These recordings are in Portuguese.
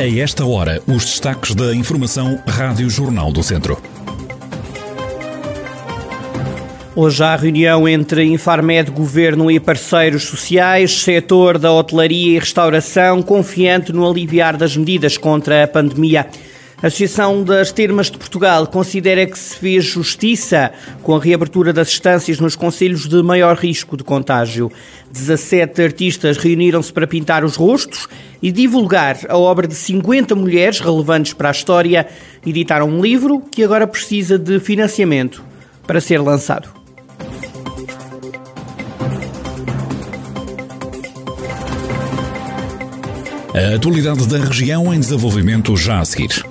A esta hora, os destaques da Informação Rádio Jornal do Centro. Hoje há reunião entre Infarmed, Governo e parceiros sociais, setor da hotelaria e restauração, confiante no aliviar das medidas contra a pandemia. A Associação das Termas de Portugal considera que se fez justiça com a reabertura das estâncias nos conselhos de maior risco de contágio. 17 artistas reuniram-se para pintar os rostos e divulgar a obra de 50 mulheres relevantes para a história. Editaram um livro que agora precisa de financiamento para ser lançado. A atualidade da região em desenvolvimento já a seguir.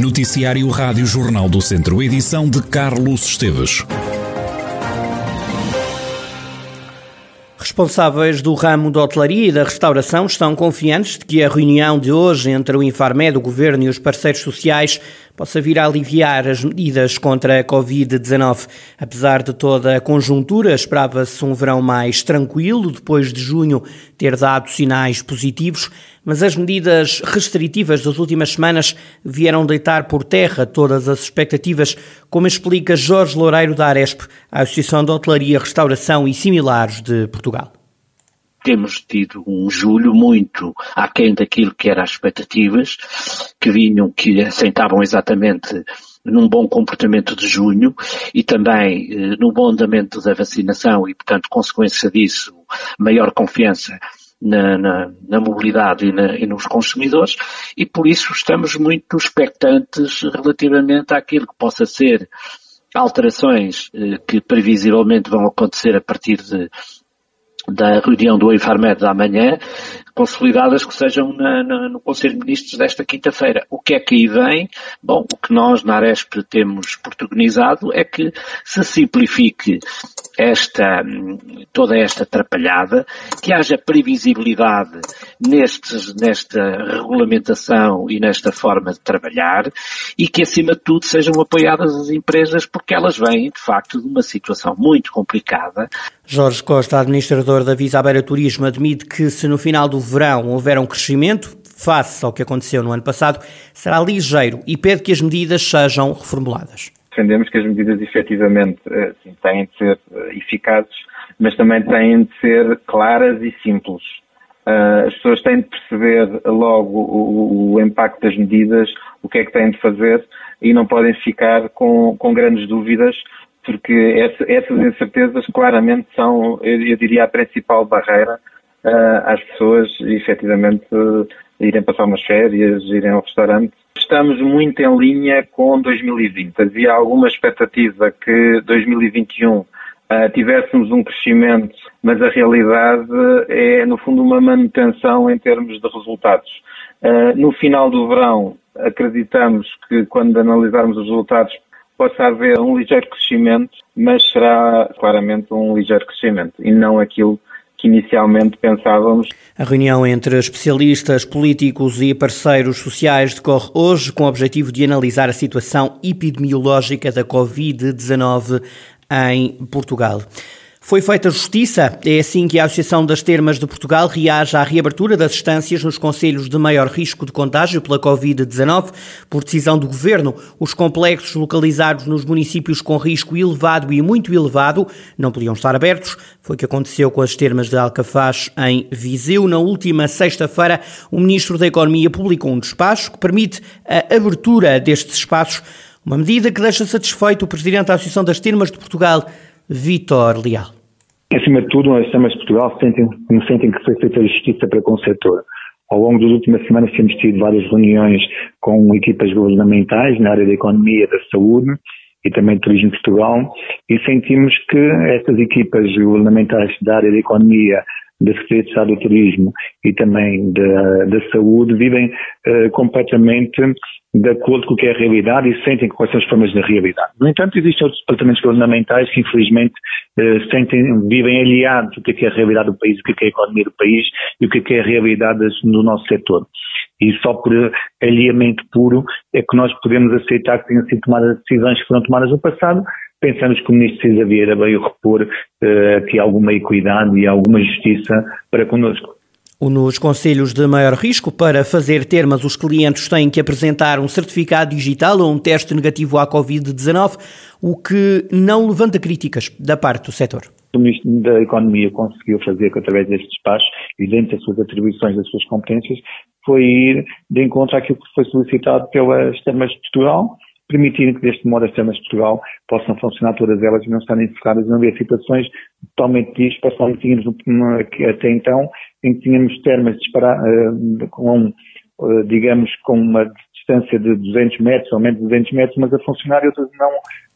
Noticiário Rádio Jornal do Centro, edição de Carlos Esteves. Responsáveis do ramo da hotelaria e da restauração estão confiantes de que a reunião de hoje entre o Infarmed, o Governo e os parceiros sociais possa vir a aliviar as medidas contra a Covid-19. Apesar de toda a conjuntura, esperava-se um verão mais tranquilo, depois de junho ter dado sinais positivos, mas as medidas restritivas das últimas semanas vieram deitar por terra todas as expectativas, como explica Jorge Loureiro da Aresp, a Associação de Hotelaria, Restauração e Similares de Portugal temos tido um julho muito aquém daquilo que eram as expectativas, que vinham, que assentavam exatamente num bom comportamento de junho e também eh, no bom andamento da vacinação e, portanto, consequência disso, maior confiança na, na, na mobilidade e, na, e, nos consumidores. E por isso estamos muito expectantes relativamente àquilo que possa ser alterações eh, que previsivelmente vão acontecer a partir de da reunião do Infarmed da manhã, consolidadas que sejam na, na, no Conselho de Ministros desta quinta-feira. O que é que aí vem? Bom, o que nós na Aresp temos protagonizado é que se simplifique esta, toda esta atrapalhada, que haja previsibilidade nestes, nesta regulamentação e nesta forma de trabalhar e que acima de tudo sejam apoiadas as empresas porque elas vêm de facto de uma situação muito complicada. Jorge Costa, administrador da Visa Beira Turismo, admite que se no final do verão houver um crescimento, face ao que aconteceu no ano passado, será ligeiro e pede que as medidas sejam reformuladas defendemos que as medidas efetivamente assim, têm de ser eh, eficazes, mas também têm de ser claras e simples. Uh, as pessoas têm de perceber logo o, o, impacto das medidas, o que é que têm de fazer e não podem ficar com, com grandes dúvidas, porque essa, essas incertezas claramente são, eu, diria, a principal barreira uh, às pessoas efetivamente uh, irem passar umas férias, irem ao restaurante Estamos muito em linha com 2020. Havia alguma expectativa que 2021 uh, ah, tivéssemos um crescimento, mas a realidade é, no fundo, uma manutenção em termos de resultados. Uh, no final do verão, acreditamos que quando analisarmos os resultados possa haver um ligeiro crescimento, mas será claramente um ligeiro crescimento e não aquilo que inicialmente pensávamos. A reunião entre especialistas, políticos e parceiros sociais decorre hoje com o objetivo de analisar a situação epidemiológica da Covid-19 em Portugal. Foi feita justiça. É assim que a Associação das Termas de Portugal reage à reabertura das estâncias nos conselhos de maior risco de contágio pela Covid-19. Por decisão do Governo, os complexos localizados nos municípios com risco elevado e muito elevado não podiam estar abertos. Foi o que aconteceu com as termas de Alcafaz em Viseu. Na última sexta-feira, o Ministro da Economia publicou um despacho que permite a abertura destes espaços, uma medida que deixa satisfeito o Presidente da Associação das Termas de Portugal, Vitor Leal. Acima de tudo, as Câmaras de Portugal sentem, sentem que foi feita justiça para com o setor. Ao longo das últimas semanas temos tido várias reuniões com equipas governamentais na área da economia, da saúde e também do turismo de Portugal e sentimos que estas equipas governamentais da área da economia da Secretaria do Turismo e também da, da Saúde vivem uh, completamente de acordo com o que é a realidade e sentem quais são as formas da realidade. No entanto, existem outros departamentos governamentais que, infelizmente, uh, sentem, vivem aliados do que é a realidade do país, o que é a economia do país e o que é a realidade do nosso setor. E só por alinhamento puro é que nós podemos aceitar que tenham sido tomadas decisões que foram tomadas no passado, pensamos que o Ministro Cisa Vieira veio repor uh, aqui alguma equidade e alguma justiça para connosco. Nos conselhos de maior risco, para fazer termas, os clientes têm que apresentar um certificado digital ou um teste negativo à Covid-19, o que não levanta críticas da parte do setor. O Ministro da Economia conseguiu fazer através destes despachos e dentro das suas atribuições, das suas competências, foi ir de encontro àquilo que foi solicitado pelas termas de Portugal, permitindo que deste modo as termas de Portugal possam funcionar todas elas e não estarem enfocadas não haver situações totalmente dispares, como tínhamos até então, em que tínhamos termas uh, com, uh, digamos, com uma distância de 200 metros ou menos de 200 metros, mas a funcionar e outras não,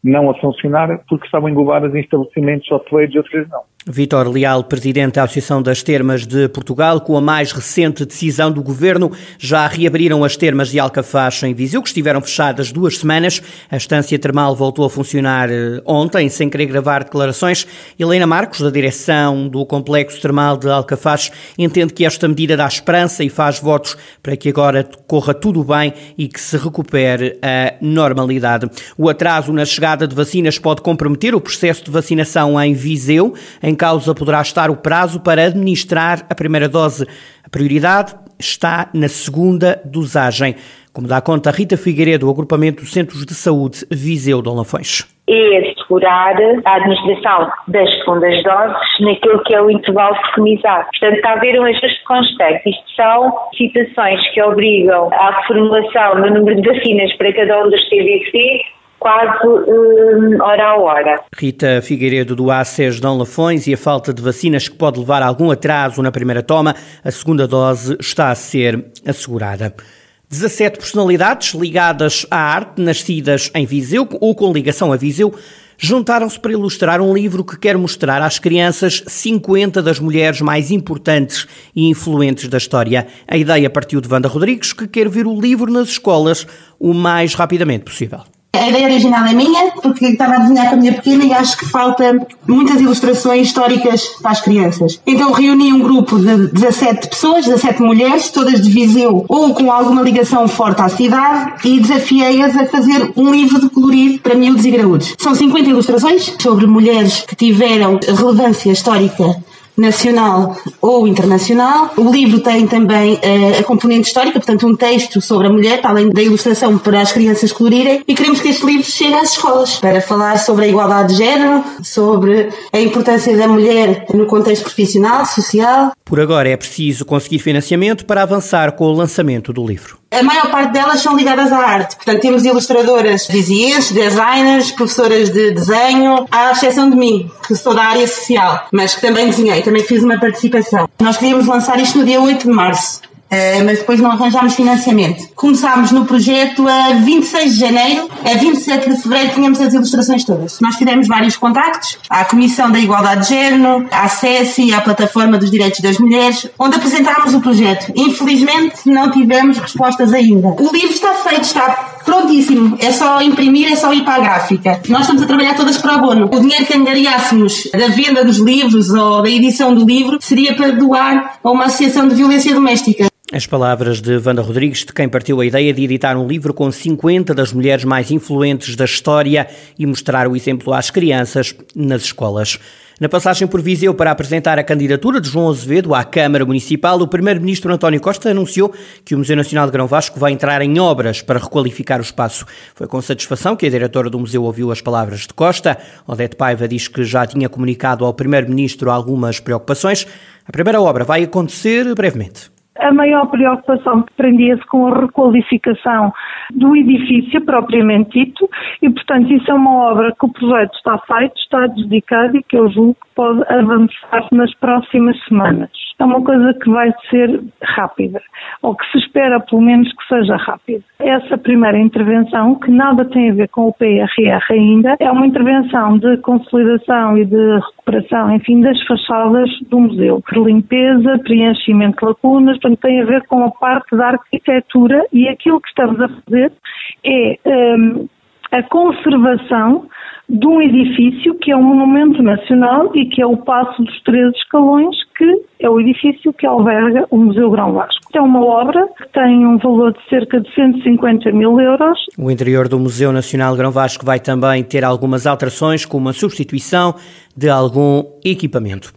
não a funcionar porque estavam englobadas em estabelecimentos hoteleiros e outras não. Vítor Leal, presidente da Associação das Termas de Portugal, com a mais recente decisão do governo, já reabriram as termas de Alcafaz em Viseu, que estiveram fechadas duas semanas. A estância termal voltou a funcionar eh, ontem, sem querer gravar declarações. Helena Marcos, da direção do Complexo Termal de Alcafaz, entende que esta medida dá esperança e faz votos para que agora corra tudo bem e que se recupere a normalidade. O atraso na chegada de vacinas pode comprometer o processo de vacinação em Viseu, em causa poderá estar o prazo para administrar a primeira dose. A prioridade está na segunda dosagem, como dá conta Rita Figueiredo, do agrupamento Centros de Saúde Viseu de Olafões é assegurar a administração das segundas doses naquilo que é o intervalo preconizado. Portanto, está a haver um ajuste constante. Isto são situações que obrigam à reformulação no número de vacinas para cada um dos CVC quase um, hora a hora. Rita Figueiredo do ACES Dom Lafões e a falta de vacinas que pode levar a algum atraso na primeira toma, a segunda dose está a ser assegurada. 17 personalidades ligadas à arte, nascidas em Viseu ou com ligação a Viseu, juntaram-se para ilustrar um livro que quer mostrar às crianças 50 das mulheres mais importantes e influentes da história. A ideia partiu de Wanda Rodrigues, que quer ver o livro nas escolas o mais rapidamente possível. A ideia original é minha, porque estava a desenhar com a minha pequena e acho que falta muitas ilustrações históricas para as crianças. Então reuni um grupo de 17 pessoas, 17 mulheres, todas de Viseu ou com alguma ligação forte à cidade e desafiei-as a fazer um livro de colorir para miúdos e graúdos. São 50 ilustrações sobre mulheres que tiveram relevância histórica nacional ou internacional. O livro tem também uh, a componente histórica, portanto, um texto sobre a mulher, além da ilustração para as crianças colorirem. E queremos que este livro chegue às escolas para falar sobre a igualdade de género, sobre a importância da mulher no contexto profissional, social. Por agora é preciso conseguir financiamento para avançar com o lançamento do livro a maior parte delas são ligadas à arte. Portanto, temos ilustradoras vizienses, designers, professoras de desenho, à exceção de mim, que sou da área social, mas que também desenhei, também fiz uma participação. Nós queríamos lançar isto no dia 8 de março. Uh, mas depois não arranjámos financiamento. Começámos no projeto a 26 de janeiro, a 27 de fevereiro tínhamos as ilustrações todas. Nós fizemos vários contactos à Comissão da Igualdade de Género, à SESI, à Plataforma dos Direitos das Mulheres, onde apresentámos o projeto. Infelizmente não tivemos respostas ainda. O livro está feito, está prontíssimo. É só imprimir, é só ir para a gráfica. Nós estamos a trabalhar todas para abono. O dinheiro que angariássemos da venda dos livros ou da edição do livro seria para doar a uma associação de violência doméstica. As palavras de Wanda Rodrigues, de quem partiu a ideia de editar um livro com 50 das mulheres mais influentes da história e mostrar o exemplo às crianças nas escolas. Na passagem por Viseu para apresentar a candidatura de João Azevedo à Câmara Municipal, o Primeiro-Ministro António Costa anunciou que o Museu Nacional de Grão Vasco vai entrar em obras para requalificar o espaço. Foi com satisfação que a diretora do museu ouviu as palavras de Costa. Odete Paiva diz que já tinha comunicado ao Primeiro-Ministro algumas preocupações. A primeira obra vai acontecer brevemente. A maior preocupação prendia-se com a requalificação do edifício propriamente dito e, portanto, isso é uma obra que o projeto está feito, está dedicado e que eu julgo que pode avançar nas próximas semanas. É uma coisa que vai ser rápida, ou que se espera pelo menos que seja rápida. Essa primeira intervenção, que nada tem a ver com o PRR ainda, é uma intervenção de consolidação e de recuperação, enfim, das fachadas do museu, por limpeza, preenchimento de lacunas, portanto tem a ver com a parte da arquitetura e aquilo que estamos a fazer é um, a conservação de um edifício que é um monumento nacional e que é o Passo dos Três Escalões, que é o edifício que alberga o Museu Grão Vasco. É uma obra que tem um valor de cerca de 150 mil euros. O interior do Museu Nacional Grão Vasco vai também ter algumas alterações, com uma substituição de algum equipamento.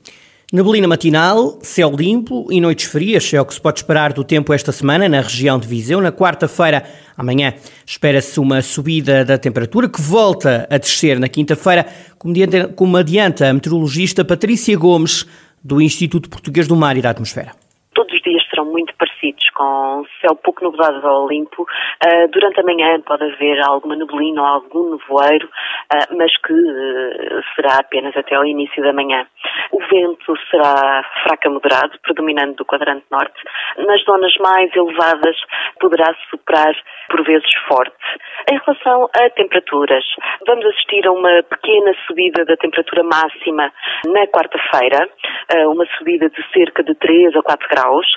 Neblina matinal, céu limpo e noites frias é o que se pode esperar do tempo esta semana na região de Viseu. Na quarta-feira, amanhã, espera-se uma subida da temperatura que volta a descer na quinta-feira, como adianta a meteorologista Patrícia Gomes, do Instituto Português do Mar e da Atmosfera serão muito parecidos, com céu pouco nublado ou limpo. Uh, durante a manhã pode haver alguma neblina ou algum nevoeiro, uh, mas que uh, será apenas até ao início da manhã. O vento será fraco a moderado, predominando do quadrante norte. Nas zonas mais elevadas poderá superar por vezes forte. Em relação a temperaturas, vamos assistir a uma pequena subida da temperatura máxima na quarta-feira, uma subida de cerca de 3 a 4 graus.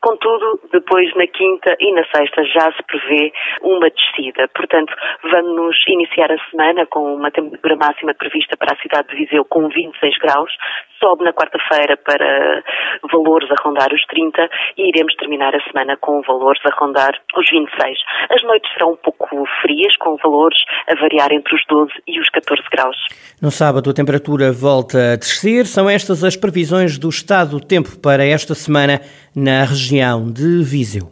Contudo, depois na quinta e na sexta já se prevê uma descida. Portanto, vamos iniciar a semana com uma temperatura máxima prevista para a cidade de Viseu com 26 graus, sobe na quarta-feira para valores a rondar os 30 e iremos terminar a semana com valores a rondar os 26. As noites serão um pouco frias, com valores a variar entre os 12 e os 14 graus. No sábado a temperatura volta a descer. São estas as previsões do estado do tempo para esta semana na região de Viseu.